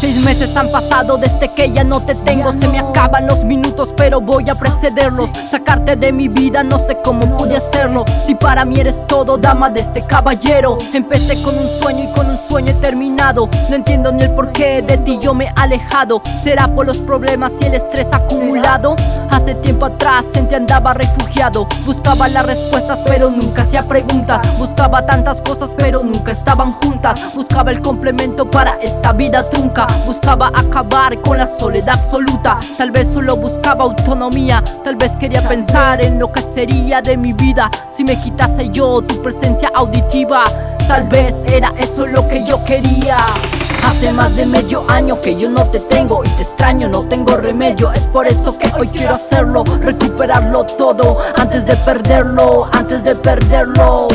Seis meses han pasado desde que ya no te tengo. Se me acaban los minutos pero voy a precederlos. Sacarte de mi vida no sé cómo pude hacerlo. Si para mí eres todo dama de este caballero. Empecé con un sueño y con un sueño he terminado. No entiendo ni el porqué de ti yo me he alejado. ¿Será por los problemas y el estrés acumulado? Hace tiempo atrás en ti andaba refugiado. Buscaba las respuestas pero nunca hacía preguntas. Buscaba tantas cosas pero nunca estaban juntas. Buscaba el complemento para esta vida trunca Buscaba acabar con la soledad absoluta Tal vez solo buscaba autonomía Tal vez quería pensar en lo que sería de mi vida Si me quitase yo tu presencia auditiva Tal vez era eso lo que yo quería Hace más de medio año que yo no te tengo y te extraño, no tengo remedio. Es por eso que hoy quiero hacerlo, recuperarlo todo antes de perderlo, antes de perderlo.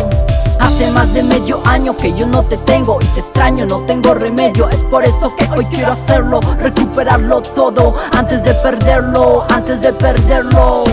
Medio año que yo no te tengo y te extraño, no tengo remedio. Es por eso que hoy quiero hacerlo, recuperarlo todo antes de perderlo, antes de perderlo.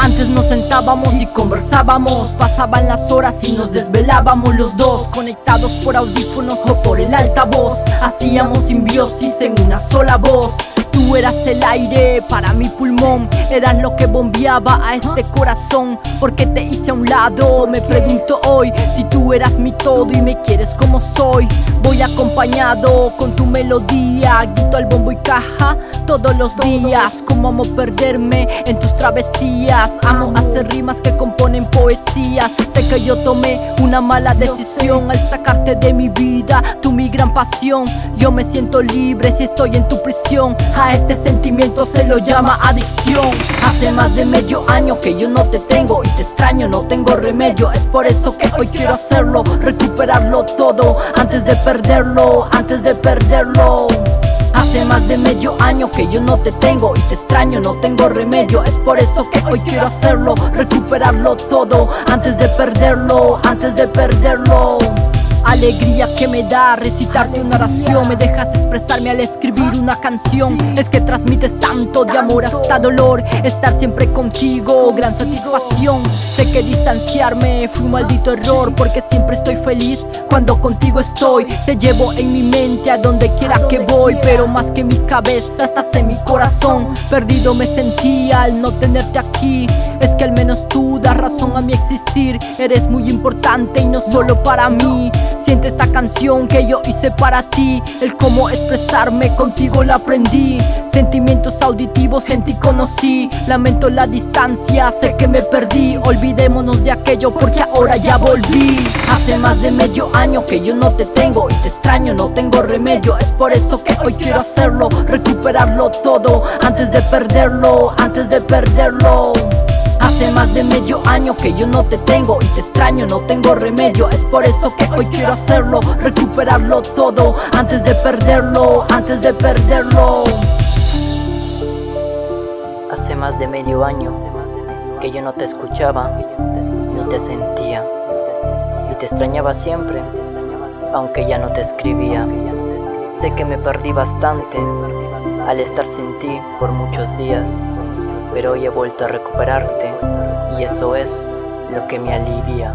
Antes nos sentábamos y conversábamos Pasaban las horas y nos desvelábamos los dos Conectados por audífonos o por el altavoz Hacíamos simbiosis en una sola voz Tú eras el aire para mi pulmón, eras lo que bombeaba a este corazón. Porque te hice a un lado, me pregunto hoy si tú eras mi todo y me quieres como soy. Voy acompañado con tu melodía, grito al bombo y caja todos los días. Como amo perderme en tus travesías, amo hacer rimas que componen poesías. Sé que yo tomé una mala decisión al sacarte de mi vida, tú mi gran pasión. Yo me siento libre si estoy en tu prisión. A este sentimiento se lo llama adicción Hace más de medio año que yo no te tengo Y te extraño, no tengo remedio Es por eso que hoy quiero hacerlo Recuperarlo todo antes de perderlo Antes de perderlo Hace más de medio año que yo no te tengo y te extraño, no tengo remedio. Es por eso que hoy quiero hacerlo, recuperarlo todo antes de perderlo, antes de perderlo. Alegría que me da recitarte una oración. Me dejas expresarme al escribir una canción. Es que transmites tanto de amor hasta dolor. Estar siempre contigo, gran satisfacción. Sé que distanciarme fue un maldito error Porque siempre estoy feliz cuando contigo estoy. Te llevo en mi mente a donde quiera que voy Pero más que mi cabeza estás en mi corazón. Perdido me sentía al no tenerte aquí. Es que al menos tú das razón a mi existir. Eres muy importante y no solo para mí Siente esta canción que yo hice para ti. El cómo expresarme contigo la aprendí. Sentimientos auditivos en ti conocí. Lamento la distancia, sé que me perdí. Olvidémonos de aquello porque ahora ya volví. Hace más de medio año que yo no te tengo Y te extraño, no tengo remedio. Es por eso que hoy quiero hacerlo Recuperarlo todo antes de perderlo Antes de perderlo Hace más de medio año que yo no te tengo y te extraño, no tengo remedio. Es por eso que hoy quiero hacerlo, recuperarlo todo antes de perderlo, antes de perderlo. Hace más de medio año que yo no te escuchaba ni te sentía y te extrañaba siempre, aunque ya no te escribía. Sé que me perdí bastante al estar sin ti por muchos días pero hoy he vuelto a recuperarte y eso es lo que me alivia.